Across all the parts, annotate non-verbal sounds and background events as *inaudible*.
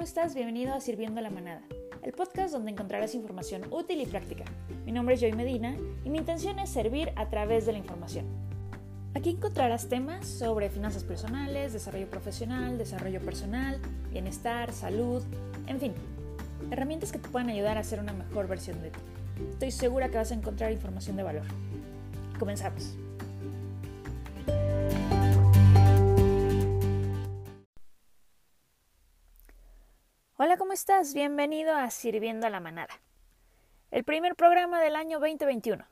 ¿cómo estás? Bienvenido a Sirviendo a la Manada, el podcast donde encontrarás información útil y práctica. Mi nombre es Joy Medina y mi intención es servir a través de la información. Aquí encontrarás temas sobre finanzas personales, desarrollo profesional, desarrollo personal, bienestar, salud, en fin, herramientas que te puedan ayudar a ser una mejor versión de ti. Estoy segura que vas a encontrar información de valor. Comenzamos. Estás? Bienvenido a Sirviendo a la Manada, el primer programa del año 2021.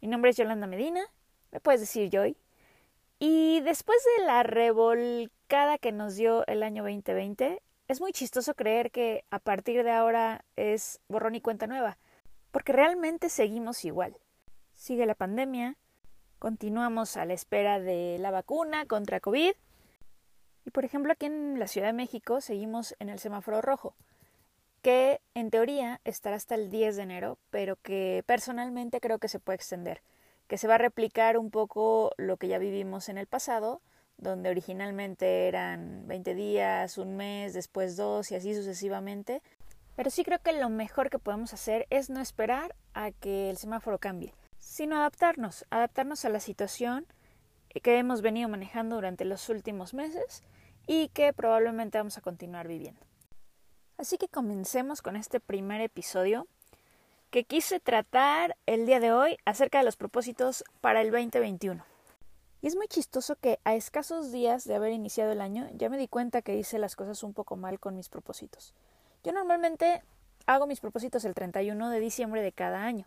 Mi nombre es Yolanda Medina, me puedes decir Joy. Y después de la revolcada que nos dio el año 2020, es muy chistoso creer que a partir de ahora es borrón y cuenta nueva, porque realmente seguimos igual. Sigue la pandemia, continuamos a la espera de la vacuna contra COVID y por ejemplo, aquí en la Ciudad de México seguimos en el semáforo rojo, que en teoría estará hasta el 10 de enero, pero que personalmente creo que se puede extender, que se va a replicar un poco lo que ya vivimos en el pasado, donde originalmente eran 20 días, un mes, después dos y así sucesivamente. Pero sí creo que lo mejor que podemos hacer es no esperar a que el semáforo cambie, sino adaptarnos, adaptarnos a la situación que hemos venido manejando durante los últimos meses y que probablemente vamos a continuar viviendo. Así que comencemos con este primer episodio que quise tratar el día de hoy acerca de los propósitos para el 2021. Y es muy chistoso que a escasos días de haber iniciado el año ya me di cuenta que hice las cosas un poco mal con mis propósitos. Yo normalmente hago mis propósitos el 31 de diciembre de cada año.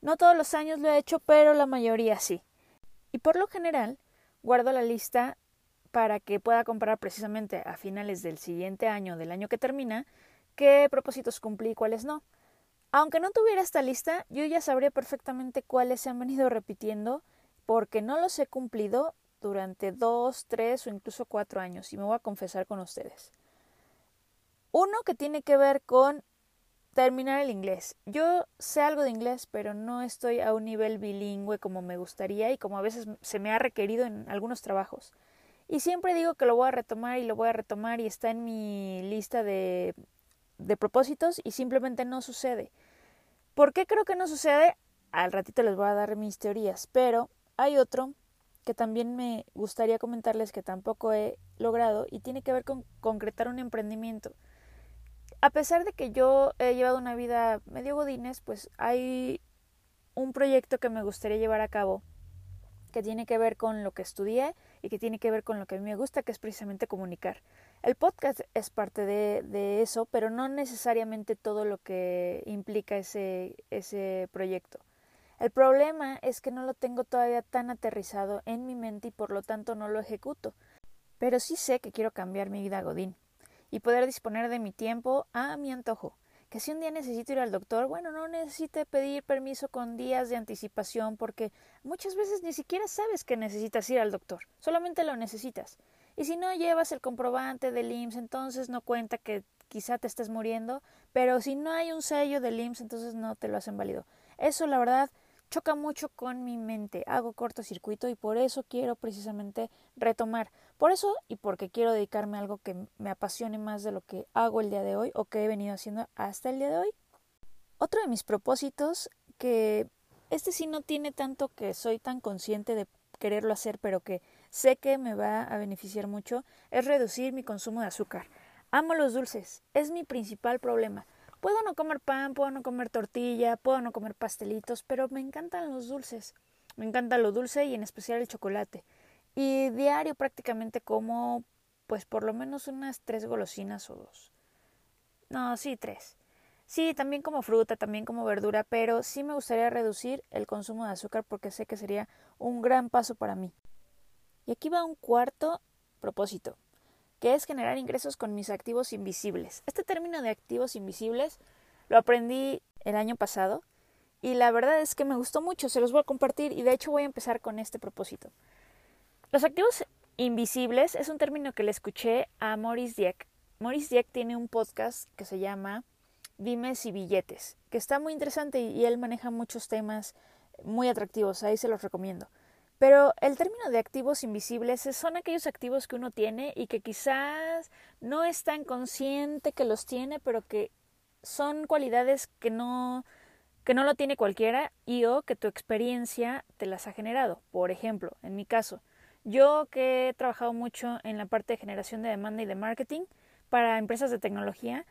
No todos los años lo he hecho, pero la mayoría sí. Y por lo general, guardo la lista para que pueda comparar precisamente a finales del siguiente año, del año que termina, qué propósitos cumplí y cuáles no. Aunque no tuviera esta lista, yo ya sabría perfectamente cuáles se han venido repitiendo porque no los he cumplido durante dos, tres o incluso cuatro años y me voy a confesar con ustedes. Uno que tiene que ver con terminar el inglés. Yo sé algo de inglés, pero no estoy a un nivel bilingüe como me gustaría y como a veces se me ha requerido en algunos trabajos. Y siempre digo que lo voy a retomar y lo voy a retomar y está en mi lista de, de propósitos y simplemente no sucede. ¿Por qué creo que no sucede? Al ratito les voy a dar mis teorías, pero hay otro que también me gustaría comentarles que tampoco he logrado y tiene que ver con concretar un emprendimiento a pesar de que yo he llevado una vida medio godines, pues hay un proyecto que me gustaría llevar a cabo que tiene que ver con lo que estudié y que tiene que ver con lo que a mí me gusta, que es precisamente comunicar. El podcast es parte de, eso, pero no necesariamente todo lo que implica ese, ese proyecto. El problema es que no lo tengo todavía tan aterrizado en mi mente y por lo tanto no lo ejecuto. Pero sí sé que quiero cambiar mi vida a Godín y poder disponer de mi tiempo a mi antojo. Que si un día necesito ir al doctor, bueno, no necesite pedir permiso con días de anticipación porque muchas veces ni siquiera sabes que necesitas ir al doctor, solamente lo necesitas. Y si no llevas el comprobante del IMSS, entonces no cuenta que quizá te estés muriendo, pero si no hay un sello del IMSS, entonces no te lo hacen válido. Eso, la verdad, choca mucho con mi mente, hago cortocircuito y por eso quiero precisamente retomar. Por eso y porque quiero dedicarme a algo que me apasione más de lo que hago el día de hoy o que he venido haciendo hasta el día de hoy. Otro de mis propósitos que este sí no tiene tanto que soy tan consciente de quererlo hacer, pero que sé que me va a beneficiar mucho, es reducir mi consumo de azúcar. Amo los dulces, es mi principal problema. Puedo no comer pan, puedo no comer tortilla, puedo no comer pastelitos, pero me encantan los dulces. Me encanta lo dulce y en especial el chocolate. Y diario prácticamente como pues por lo menos unas tres golosinas o dos. No, sí, tres. Sí, también como fruta, también como verdura, pero sí me gustaría reducir el consumo de azúcar porque sé que sería un gran paso para mí. Y aquí va un cuarto propósito que es generar ingresos con mis activos invisibles. Este término de activos invisibles lo aprendí el año pasado y la verdad es que me gustó mucho, se los voy a compartir y de hecho voy a empezar con este propósito. Los activos invisibles es un término que le escuché a Maurice Dieck. Maurice Dieck tiene un podcast que se llama Dimes y Billetes, que está muy interesante y él maneja muchos temas muy atractivos, ahí se los recomiendo. Pero el término de activos invisibles son aquellos activos que uno tiene y que quizás no es tan consciente que los tiene, pero que son cualidades que no que no lo tiene cualquiera y o que tu experiencia te las ha generado. Por ejemplo, en mi caso, yo que he trabajado mucho en la parte de generación de demanda y de marketing para empresas de tecnología,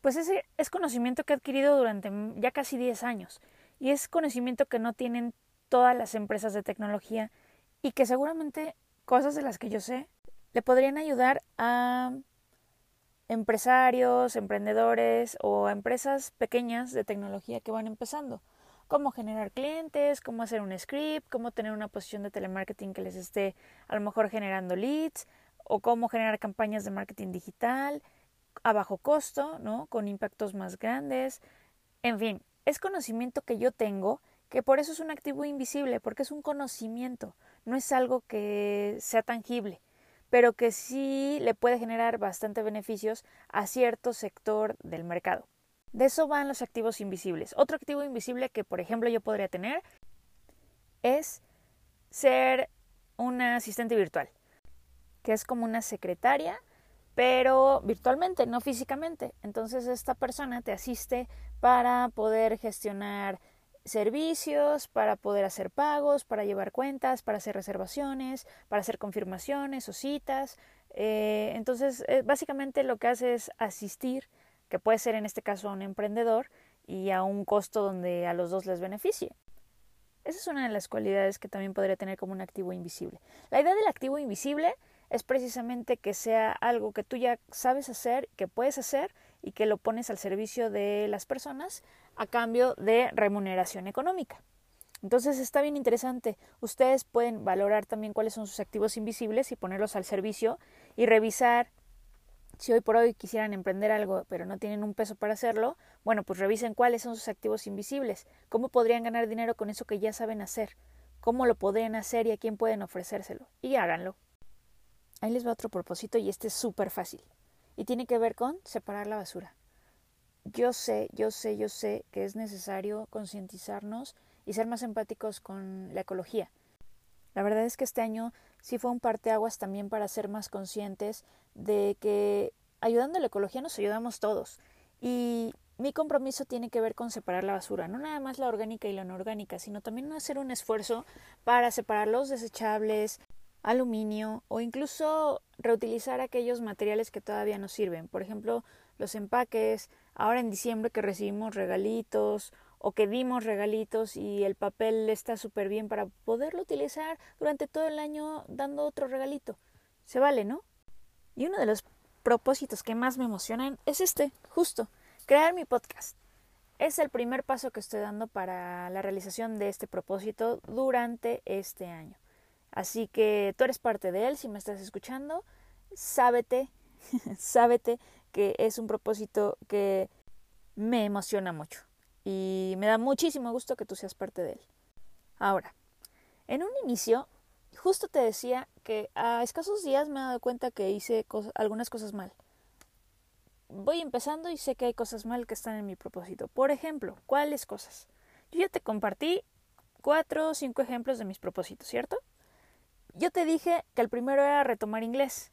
pues ese es conocimiento que he adquirido durante ya casi 10 años y es conocimiento que no tienen todas las empresas de tecnología y que seguramente cosas de las que yo sé le podrían ayudar a empresarios, emprendedores o empresas pequeñas de tecnología que van empezando. Cómo generar clientes, cómo hacer un script, cómo tener una posición de telemarketing que les esté a lo mejor generando leads o cómo generar campañas de marketing digital a bajo costo, ¿no? Con impactos más grandes. En fin, es conocimiento que yo tengo que por eso es un activo invisible, porque es un conocimiento, no es algo que sea tangible pero que sí le puede generar bastante beneficios a cierto sector del mercado. De eso van los activos invisibles. Otro activo invisible que, por ejemplo, yo podría tener es ser una asistente virtual, que es como una secretaria, pero virtualmente, no físicamente. Entonces esta persona te asiste para poder gestionar servicios, para poder hacer pagos, para llevar cuentas, para hacer reservaciones, para hacer confirmaciones o citas. Eh, entonces, eh, básicamente lo que hace es asistir, que puede ser en este caso a un emprendedor, y a un costo donde a los dos les beneficie. Esa es una de las cualidades que también podría tener como un activo invisible. La idea del activo invisible es precisamente que sea algo que tú ya sabes hacer, que puedes hacer y que lo pones al servicio de las personas a cambio de remuneración económica. Entonces está bien interesante. Ustedes pueden valorar también cuáles son sus activos invisibles y ponerlos al servicio y revisar si hoy por hoy quisieran emprender algo pero no tienen un peso para hacerlo, bueno, pues revisen cuáles son sus activos invisibles, cómo podrían ganar dinero con eso que ya saben hacer, cómo lo podrían hacer y a quién pueden ofrecérselo. Y háganlo. Ahí les va otro propósito y este es súper fácil. Y tiene que ver con separar la basura yo sé, yo sé, yo sé que es necesario concientizarnos y ser más empáticos con la ecología. La verdad es que este año sí fue un parteaguas también para ser más conscientes de que ayudando a la ecología nos ayudamos todos. Y mi compromiso tiene que ver con separar la basura, no nada más la orgánica y la no orgánica, sino también hacer un esfuerzo para separar los desechables, aluminio o incluso reutilizar aquellos materiales que todavía nos sirven. Por ejemplo, los empaques, ahora en diciembre que recibimos regalitos o que dimos regalitos y el papel está súper bien para poderlo utilizar durante todo el año dando otro regalito. Se vale, ¿no? Y uno de los propósitos que más me emocionan es este, justo, crear mi podcast. Es el primer paso que estoy dando para la realización de este propósito durante este año. Así que tú eres parte de él, si me estás escuchando, sábete, *laughs* sábete que es un propósito que me emociona mucho y me da muchísimo gusto que tú seas parte de él. Ahora, en un inicio, justo te decía que a escasos días me he dado cuenta que hice algunas cosas mal. Voy empezando y sé que hay cosas mal que están en mi propósito. Por ejemplo, ¿cuáles cosas? Yo ya te compartí cuatro o cinco ejemplos de mis propósitos, ¿cierto? Yo te dije que el primero era retomar inglés.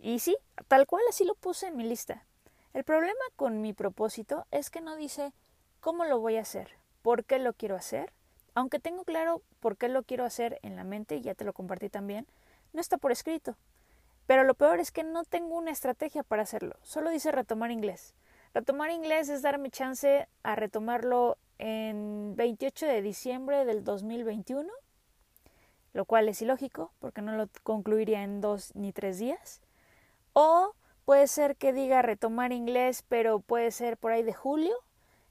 Y sí, tal cual así lo puse en mi lista. El problema con mi propósito es que no dice cómo lo voy a hacer, por qué lo quiero hacer, aunque tengo claro por qué lo quiero hacer en la mente, y ya te lo compartí también, no está por escrito. Pero lo peor es que no tengo una estrategia para hacerlo, solo dice retomar inglés. Retomar inglés es darme chance a retomarlo en 28 de diciembre del 2021, lo cual es ilógico porque no lo concluiría en dos ni tres días. O puede ser que diga retomar inglés, pero puede ser por ahí de julio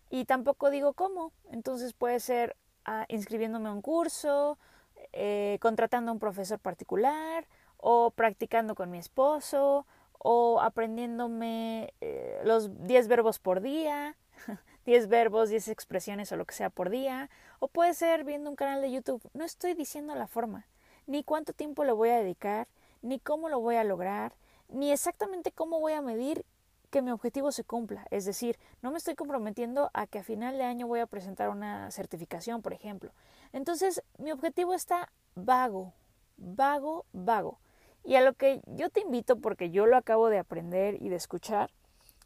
y tampoco digo cómo. Entonces puede ser ah, inscribiéndome a un curso, eh, contratando a un profesor particular o practicando con mi esposo o aprendiéndome eh, los 10 verbos por día, *laughs* 10 verbos, 10 expresiones o lo que sea por día, o puede ser viendo un canal de YouTube. No estoy diciendo la forma, ni cuánto tiempo lo voy a dedicar, ni cómo lo voy a lograr, ni exactamente cómo voy a medir que mi objetivo se cumpla. Es decir, no me estoy comprometiendo a que a final de año voy a presentar una certificación, por ejemplo. Entonces, mi objetivo está vago, vago, vago. Y a lo que yo te invito, porque yo lo acabo de aprender y de escuchar,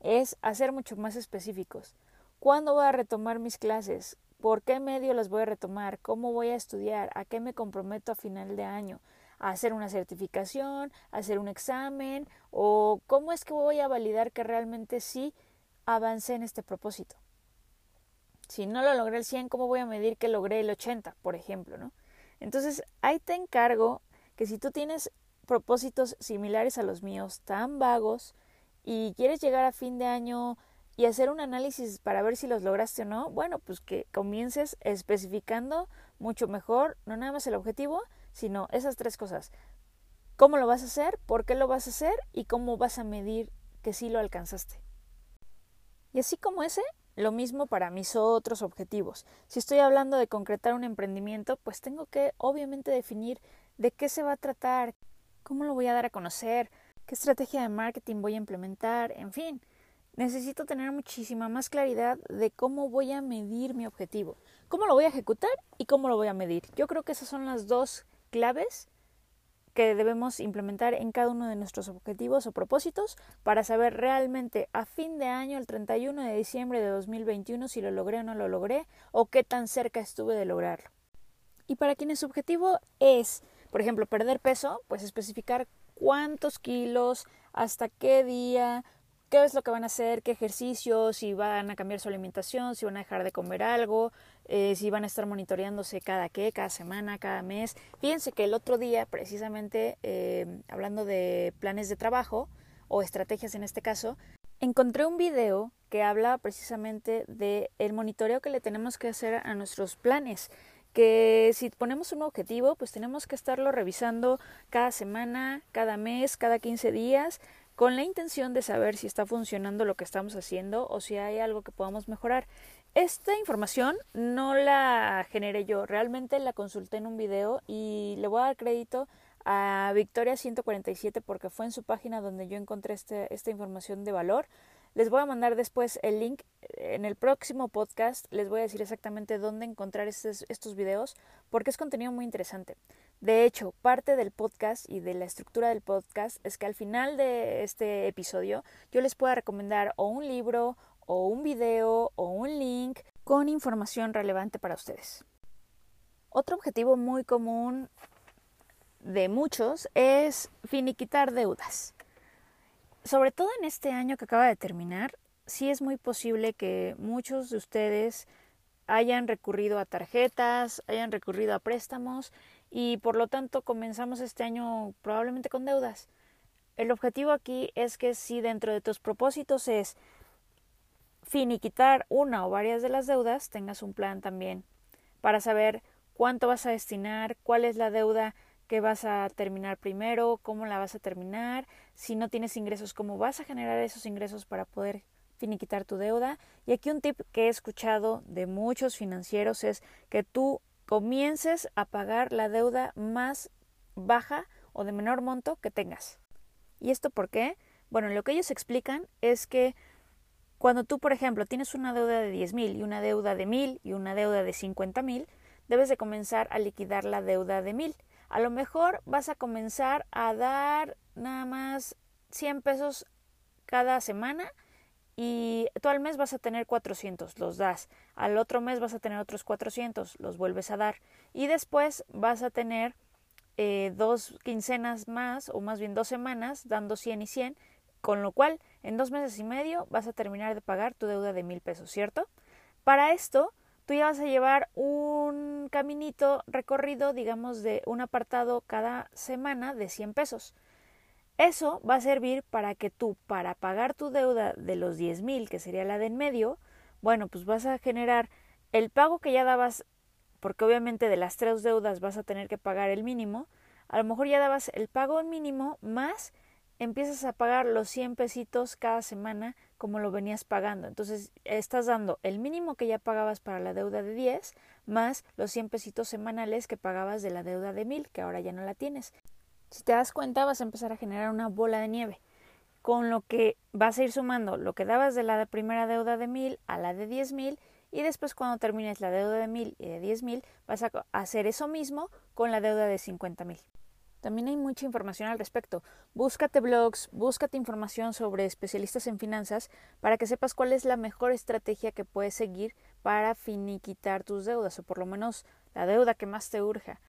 es a ser mucho más específicos. ¿Cuándo voy a retomar mis clases? ¿Por qué medio las voy a retomar? ¿Cómo voy a estudiar? ¿A qué me comprometo a final de año? ¿A hacer una certificación? ¿A hacer un examen? ¿O cómo es que voy a validar que realmente sí avancé en este propósito? Si no lo logré el 100, ¿cómo voy a medir que logré el 80, por ejemplo, ¿no? Entonces, ahí te encargo que si tú tienes propósitos similares a los míos, tan vagos, y quieres llegar a fin de año y hacer un análisis para ver si los lograste o no, bueno, pues que comiences especificando mucho mejor, no nada más el objetivo, sino esas tres cosas. ¿Cómo lo vas a hacer? ¿Por qué lo vas a hacer? Y cómo vas a medir que sí lo alcanzaste. Y así como ese, lo mismo para mis otros objetivos. Si estoy hablando de concretar un emprendimiento, pues tengo que obviamente definir de qué se va a tratar, cómo lo voy a dar a conocer, qué estrategia de marketing voy a implementar, en fin. Necesito tener muchísima más claridad de cómo voy a medir mi objetivo, cómo lo voy a ejecutar y cómo lo voy a medir. Yo creo que esas son las dos claves que debemos implementar en cada uno de nuestros objetivos o propósitos para saber realmente a fin de año, el 31 de diciembre de 2021, si lo logré o no lo logré o qué tan cerca estuve de lograrlo. Y para quienes su objetivo es, por ejemplo, perder peso, pues especificar cuántos kilos, hasta qué día, qué es lo que van a hacer, qué ejercicios, si van a cambiar su alimentación, si van a dejar de comer algo, eh, si van a estar monitoreándose cada qué, cada semana, cada mes. Fíjense que el otro día, precisamente, eh, hablando de planes de trabajo o estrategias en este caso, encontré un video que habla precisamente de el monitoreo que le tenemos que hacer a nuestros planes que si ponemos un objetivo, pues tenemos que estarlo revisando cada semana, cada mes, cada 15 días, con la intención de saber si está funcionando lo que estamos haciendo o si hay algo que podamos mejorar. Esta información no la generé yo, realmente la consulté en un video y le voy a dar crédito a Victoria 147 porque fue en su página donde yo encontré este, esta información de valor. Les voy a mandar después el link en el próximo podcast. Les voy a decir exactamente dónde encontrar estos, estos videos porque es contenido muy interesante. De hecho, parte del podcast y de la estructura del podcast es que al final de este episodio yo les pueda recomendar o un libro o un video o un link con información relevante para ustedes. Otro objetivo muy común de muchos es finiquitar deudas. Sobre todo en este año que acaba de terminar, sí es muy posible que muchos de ustedes hayan recurrido a tarjetas, hayan recurrido a préstamos y por lo tanto comenzamos este año probablemente con deudas. El objetivo aquí es que si dentro de tus propósitos es finiquitar una o varias de las deudas, tengas un plan también para saber cuánto vas a destinar, cuál es la deuda que vas a terminar primero, cómo la vas a terminar, si no tienes ingresos, cómo vas a generar esos ingresos para poder finiquitar tu deuda. Y aquí un tip que he escuchado de muchos financieros es que tú comiences a pagar la deuda más baja o de menor monto que tengas. ¿Y esto por qué? Bueno, lo que ellos explican es que cuando tú, por ejemplo, tienes una deuda de 10 mil y una deuda de mil y una deuda de 50 mil, debes de comenzar a liquidar la deuda de mil. A lo mejor vas a comenzar a dar nada más 100 pesos cada semana y tú al mes vas a tener 400, los das. Al otro mes vas a tener otros 400, los vuelves a dar. Y después vas a tener eh, dos quincenas más, o más bien dos semanas, dando 100 y 100 con lo cual, en dos meses y medio vas a terminar de pagar tu deuda de mil pesos, ¿cierto? Para esto, tú ya vas a llevar un caminito recorrido, digamos, de un apartado cada semana de 100 pesos. Eso va a servir para que tú, para pagar tu deuda de los diez mil, que sería la de en medio, bueno, pues vas a generar el pago que ya dabas, porque obviamente de las tres deudas vas a tener que pagar el mínimo, a lo mejor ya dabas el pago mínimo más empiezas a pagar los 100 pesitos cada semana como lo venías pagando. Entonces estás dando el mínimo que ya pagabas para la deuda de 10 más los 100 pesitos semanales que pagabas de la deuda de 1000 que ahora ya no la tienes. Si te das cuenta vas a empezar a generar una bola de nieve con lo que vas a ir sumando lo que dabas de la primera deuda de 1000 a la de 10000 y después cuando termines la deuda de mil y de diez mil vas a hacer eso mismo con la deuda de cincuenta mil. También hay mucha información al respecto. Búscate blogs, búscate información sobre especialistas en finanzas para que sepas cuál es la mejor estrategia que puedes seguir para finiquitar tus deudas o por lo menos la deuda que más te urja.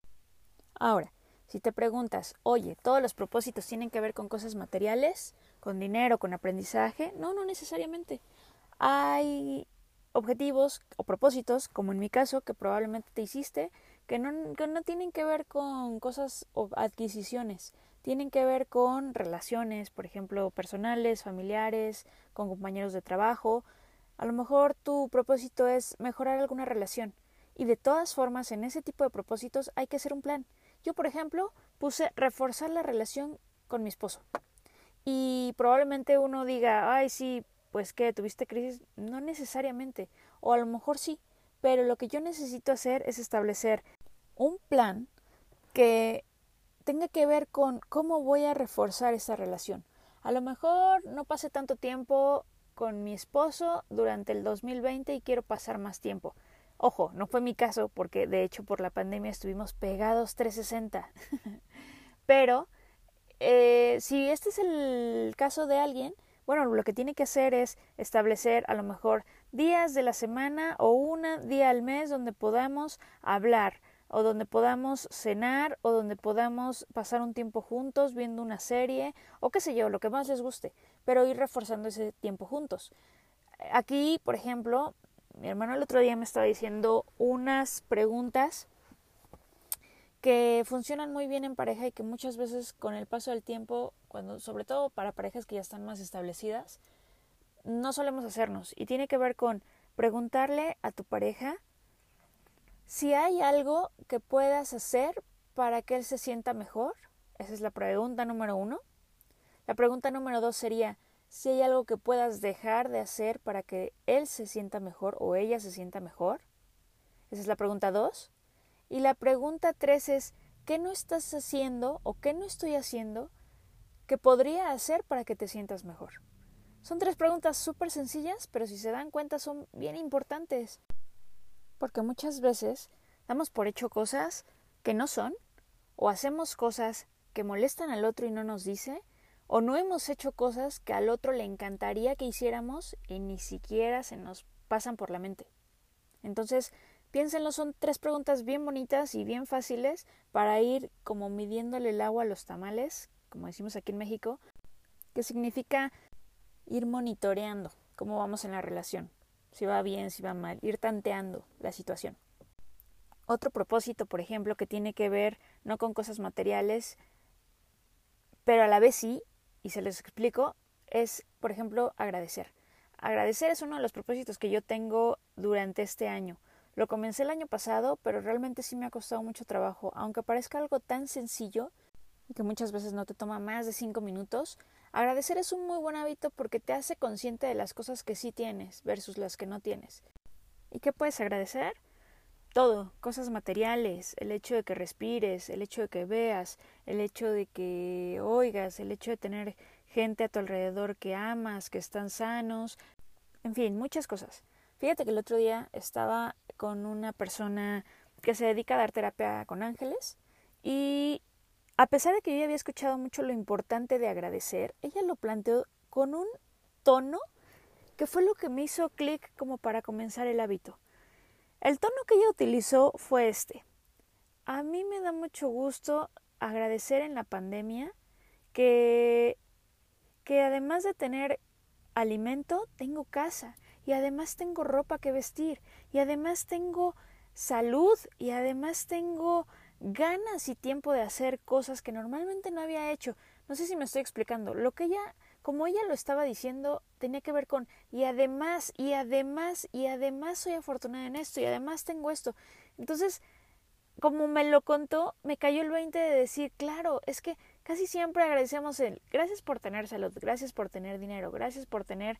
Ahora, si te preguntas, oye, ¿todos los propósitos tienen que ver con cosas materiales, con dinero, con aprendizaje? No, no necesariamente. Hay objetivos o propósitos, como en mi caso, que probablemente te hiciste, que no, que no tienen que ver con cosas o adquisiciones, tienen que ver con relaciones, por ejemplo, personales, familiares, con compañeros de trabajo. A lo mejor tu propósito es mejorar alguna relación. Y de todas formas, en ese tipo de propósitos hay que hacer un plan. Yo, por ejemplo, puse reforzar la relación con mi esposo. Y probablemente uno diga, ay, sí, pues que tuviste crisis. No necesariamente. O a lo mejor sí. Pero lo que yo necesito hacer es establecer un plan que tenga que ver con cómo voy a reforzar esa relación. A lo mejor no pase tanto tiempo con mi esposo durante el 2020 y quiero pasar más tiempo. Ojo, no fue mi caso porque de hecho por la pandemia estuvimos pegados 360. *laughs* Pero eh, si este es el caso de alguien, bueno, lo que tiene que hacer es establecer a lo mejor días de la semana o un día al mes donde podamos hablar o donde podamos cenar o donde podamos pasar un tiempo juntos viendo una serie o qué sé yo, lo que más les guste, pero ir reforzando ese tiempo juntos. Aquí, por ejemplo, mi hermano el otro día me estaba diciendo unas preguntas que funcionan muy bien en pareja y que muchas veces con el paso del tiempo, cuando sobre todo para parejas que ya están más establecidas, no solemos hacernos y tiene que ver con preguntarle a tu pareja si hay algo que puedas hacer para que él se sienta mejor. Esa es la pregunta número uno. La pregunta número dos sería si hay algo que puedas dejar de hacer para que él se sienta mejor o ella se sienta mejor. Esa es la pregunta dos. Y la pregunta tres es, ¿qué no estás haciendo o qué no estoy haciendo que podría hacer para que te sientas mejor? Son tres preguntas súper sencillas, pero si se dan cuenta son bien importantes. Porque muchas veces damos por hecho cosas que no son, o hacemos cosas que molestan al otro y no nos dice, o no hemos hecho cosas que al otro le encantaría que hiciéramos y ni siquiera se nos pasan por la mente. Entonces, piénsenlo, son tres preguntas bien bonitas y bien fáciles para ir como midiéndole el agua a los tamales, como decimos aquí en México, que significa ir monitoreando cómo vamos en la relación, si va bien, si va mal, ir tanteando la situación. Otro propósito, por ejemplo, que tiene que ver no con cosas materiales, pero a la vez sí, y se les explico, es, por ejemplo, agradecer. Agradecer es uno de los propósitos que yo tengo durante este año. Lo comencé el año pasado, pero realmente sí me ha costado mucho trabajo. Aunque parezca algo tan sencillo y que muchas veces no te toma más de cinco minutos, agradecer es un muy buen hábito porque te hace consciente de las cosas que sí tienes versus las que no tienes. ¿Y qué puedes agradecer? Todo, cosas materiales, el hecho de que respires, el hecho de que veas, el hecho de que oigas, el hecho de tener gente a tu alrededor que amas, que están sanos, en fin, muchas cosas. Fíjate que el otro día estaba con una persona que se dedica a dar terapia con ángeles y a pesar de que yo había escuchado mucho lo importante de agradecer, ella lo planteó con un tono que fue lo que me hizo clic como para comenzar el hábito. El tono que ella utilizó fue este. A mí me da mucho gusto agradecer en la pandemia que, que además de tener alimento, tengo casa y además tengo ropa que vestir y además tengo salud y además tengo ganas y tiempo de hacer cosas que normalmente no había hecho. No sé si me estoy explicando. Lo que ella como ella lo estaba diciendo, tenía que ver con y además, y además, y además soy afortunada en esto, y además tengo esto. Entonces, como me lo contó, me cayó el 20 de decir, claro, es que casi siempre agradecemos el gracias por tener salud, gracias por tener dinero, gracias por tener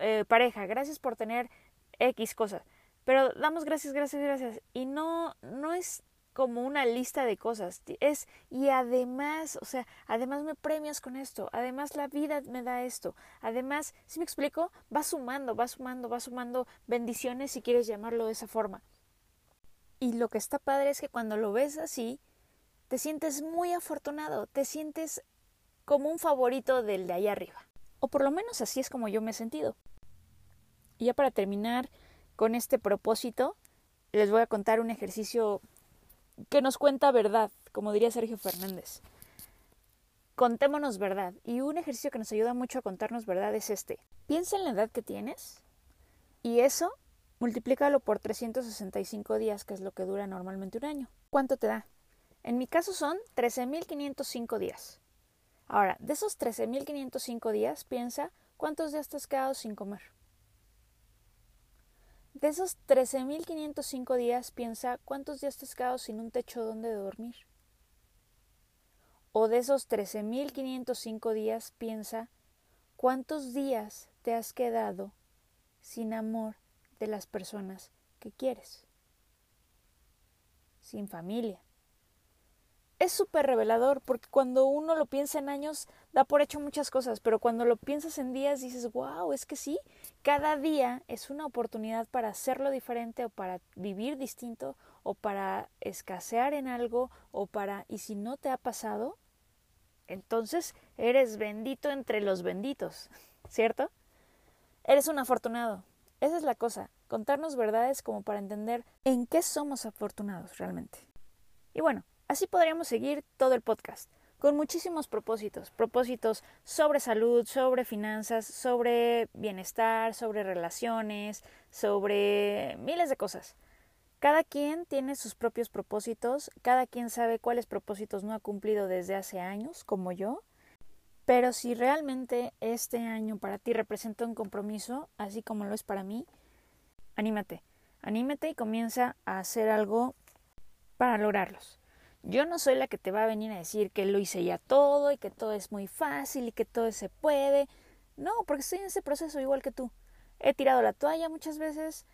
eh, pareja, gracias por tener X cosas. Pero damos gracias, gracias, gracias. Y no, no es como una lista de cosas. Es, y además, o sea, además me premias con esto, además la vida me da esto, además, si me explico, va sumando, va sumando, va sumando bendiciones si quieres llamarlo de esa forma. Y lo que está padre es que cuando lo ves así, te sientes muy afortunado, te sientes como un favorito del de allá arriba. O por lo menos así es como yo me he sentido. Y ya para terminar con este propósito, les voy a contar un ejercicio que nos cuenta verdad, como diría Sergio Fernández. Contémonos verdad. Y un ejercicio que nos ayuda mucho a contarnos verdad es este. Piensa en la edad que tienes y eso multiplícalo por 365 días, que es lo que dura normalmente un año. ¿Cuánto te da? En mi caso son 13.505 días. Ahora, de esos 13.505 días, piensa cuántos días te has quedado sin comer. De esos 13.505 días, piensa cuántos días te has quedado sin un techo donde dormir. O de esos 13.505 días, piensa cuántos días te has quedado sin amor de las personas que quieres. Sin familia, es súper revelador porque cuando uno lo piensa en años da por hecho muchas cosas, pero cuando lo piensas en días dices, wow, es que sí, cada día es una oportunidad para hacerlo diferente o para vivir distinto o para escasear en algo o para, y si no te ha pasado, entonces eres bendito entre los benditos, *laughs* ¿cierto? Eres un afortunado. Esa es la cosa, contarnos verdades como para entender en qué somos afortunados realmente. Y bueno, Así podríamos seguir todo el podcast, con muchísimos propósitos, propósitos sobre salud, sobre finanzas, sobre bienestar, sobre relaciones, sobre miles de cosas. Cada quien tiene sus propios propósitos, cada quien sabe cuáles propósitos no ha cumplido desde hace años, como yo, pero si realmente este año para ti representa un compromiso, así como lo es para mí, anímate, anímate y comienza a hacer algo para lograrlos. Yo no soy la que te va a venir a decir que lo hice ya todo y que todo es muy fácil y que todo se puede. No, porque estoy en ese proceso igual que tú. He tirado la toalla muchas veces,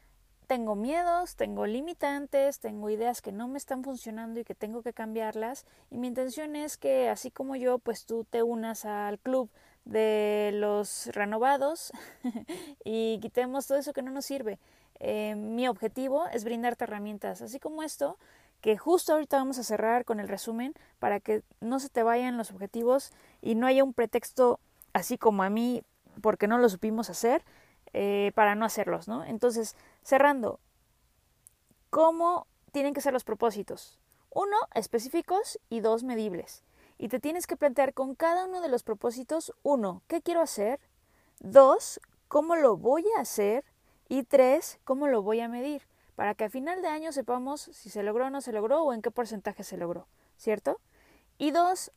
tengo miedos, tengo limitantes, tengo ideas que no me están funcionando y que tengo que cambiarlas. Y mi intención es que, así como yo, pues tú te unas al club de los renovados *laughs* y quitemos todo eso que no nos sirve. Eh, mi objetivo es brindarte herramientas, así como esto, que justo ahorita vamos a cerrar con el resumen para que no se te vayan los objetivos y no haya un pretexto así como a mí porque no lo supimos hacer eh, para no hacerlos, ¿no? Entonces, cerrando, ¿cómo tienen que ser los propósitos? Uno, específicos y dos, medibles. Y te tienes que plantear con cada uno de los propósitos, uno, ¿qué quiero hacer? Dos, ¿cómo lo voy a hacer? Y tres, ¿cómo lo voy a medir? Para que a final de año sepamos si se logró o no se logró o en qué porcentaje se logró, ¿cierto? Y dos,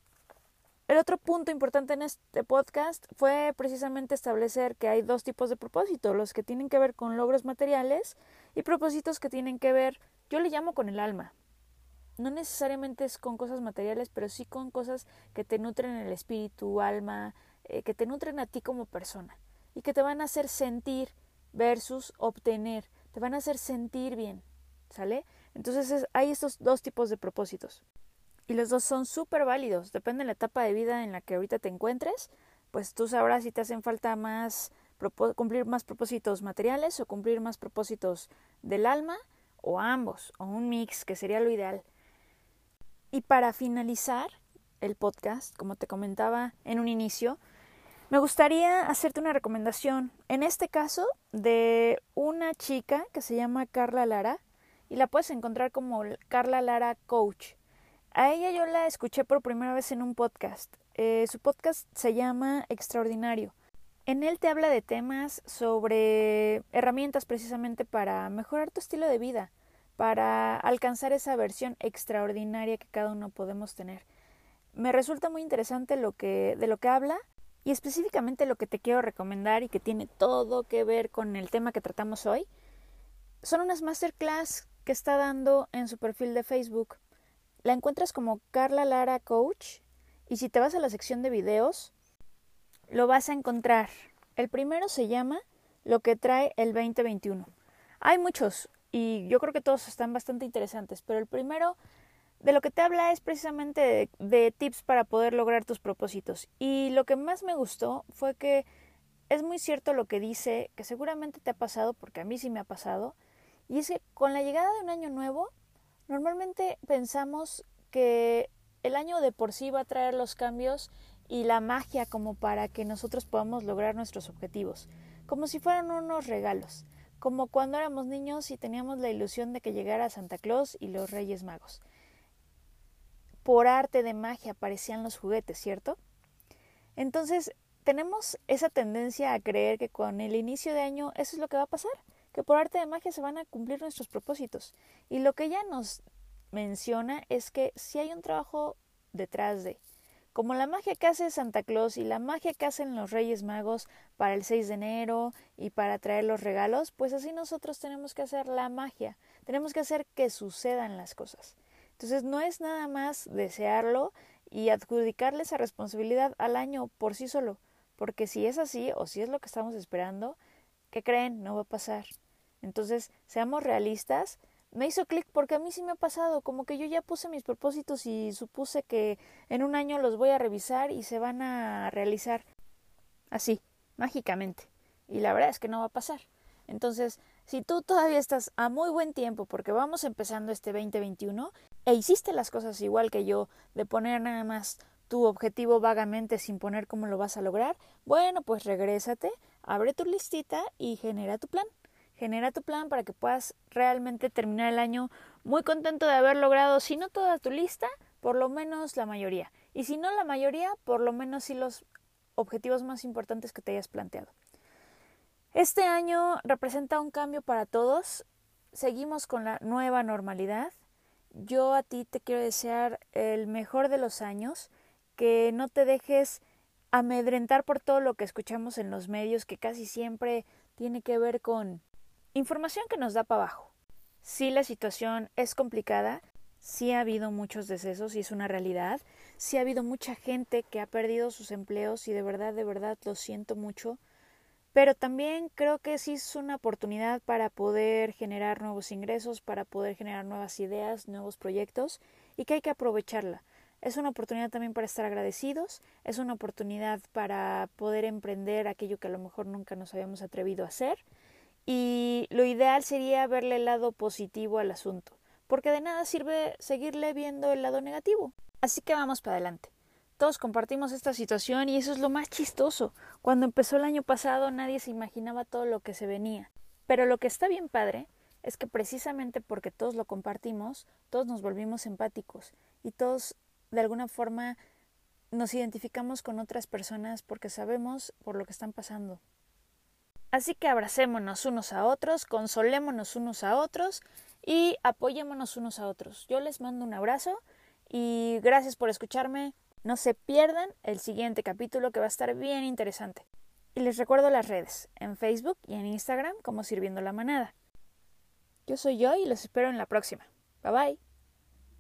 el otro punto importante en este podcast fue precisamente establecer que hay dos tipos de propósitos, los que tienen que ver con logros materiales y propósitos que tienen que ver, yo le llamo con el alma. No necesariamente es con cosas materiales, pero sí con cosas que te nutren el espíritu, alma, eh, que te nutren a ti como persona y que te van a hacer sentir versus obtener te van a hacer sentir bien, ¿sale? Entonces hay estos dos tipos de propósitos. Y los dos son súper válidos, depende de la etapa de vida en la que ahorita te encuentres, pues tú sabrás si te hacen falta más cumplir más propósitos materiales o cumplir más propósitos del alma o ambos, o un mix, que sería lo ideal. Y para finalizar el podcast, como te comentaba en un inicio, me gustaría hacerte una recomendación, en este caso de una chica que se llama Carla Lara y la puedes encontrar como Carla Lara Coach. A ella yo la escuché por primera vez en un podcast. Eh, su podcast se llama Extraordinario. En él te habla de temas sobre herramientas precisamente para mejorar tu estilo de vida, para alcanzar esa versión extraordinaria que cada uno podemos tener. Me resulta muy interesante lo que, de lo que habla y específicamente lo que te quiero recomendar y que tiene todo que ver con el tema que tratamos hoy, son unas masterclass que está dando en su perfil de Facebook. La encuentras como Carla Lara Coach y si te vas a la sección de videos, lo vas a encontrar. El primero se llama Lo que trae el 2021. Hay muchos y yo creo que todos están bastante interesantes, pero el primero de lo que te habla es precisamente de, tips para poder lograr tus propósitos. Y lo que más me gustó fue que es muy cierto lo que dice, que seguramente te ha pasado, porque a mí sí me ha pasado, y es que con la llegada de un año nuevo, normalmente pensamos que el año de por sí va a traer los cambios y la magia como para que nosotros podamos lograr nuestros objetivos, como si fueran unos regalos, como cuando éramos niños y teníamos la ilusión de que llegara Santa Claus y los Reyes Magos por arte de magia aparecían los juguetes, ¿cierto? Entonces, tenemos esa tendencia a creer que con el inicio de año eso es lo que va a pasar, que por arte de magia se van a cumplir nuestros propósitos. Y lo que ella nos menciona es que si hay un trabajo detrás de, como la magia que hace Santa Claus y la magia que hacen los Reyes Magos para el 6 de enero y para traer los regalos, pues así nosotros tenemos que hacer la magia, tenemos que hacer que sucedan las cosas. Entonces no es nada más desearlo y adjudicarle esa responsabilidad al año por sí solo, porque si es así o si es lo que estamos esperando, ¿qué creen? No va a pasar. Entonces, seamos realistas. Me hizo clic porque a mí sí me ha pasado, como que yo ya puse mis propósitos y supuse que en un año los voy a revisar y se van a realizar así, mágicamente. Y la verdad es que no va a pasar. Entonces, si tú todavía estás a muy buen tiempo porque vamos empezando este 2021 e hiciste las cosas igual que yo, de poner nada más tu objetivo vagamente sin poner cómo lo vas a lograr, bueno, pues regrésate, abre tu listita y genera tu plan. Genera tu plan para que puedas realmente terminar el año muy contento de haber logrado, si no toda tu lista, por lo menos la mayoría. Y si no la mayoría, por lo menos sí los objetivos más importantes que te hayas planteado. Este año representa un cambio para todos. Seguimos con la nueva normalidad. Yo a ti te quiero desear el mejor de los años, que no te dejes amedrentar por todo lo que escuchamos en los medios, que casi siempre tiene que ver con información que nos da para abajo. Sí, la situación es complicada, sí ha habido muchos decesos y es una realidad, sí ha habido mucha gente que ha perdido sus empleos y de verdad, de verdad lo siento mucho pero también creo que sí es una oportunidad para poder generar nuevos ingresos, para poder generar nuevas ideas, nuevos proyectos y que hay que aprovecharla. Es una oportunidad también para estar agradecidos, es una oportunidad para poder emprender aquello que a lo mejor nunca nos habíamos atrevido a hacer y lo ideal sería verle el lado positivo al asunto, porque de nada sirve seguirle viendo el lado negativo. Así que vamos para adelante. Todos compartimos esta situación y eso es lo más chistoso. Cuando empezó el año pasado nadie se imaginaba todo lo que se venía. Pero lo que está bien padre es que precisamente porque todos lo compartimos, todos nos volvimos empáticos y todos de alguna forma nos identificamos con otras personas porque sabemos por lo que están pasando. Así que abracémonos unos a otros, consolémonos unos a otros y apoyémonos unos a otros. Yo les mando un abrazo y gracias por escucharme. No se pierdan el siguiente capítulo que va a estar bien interesante. Y les recuerdo las redes, en Facebook y en Instagram como Sirviendo la Manada. Yo soy yo y los espero en la próxima. Bye bye.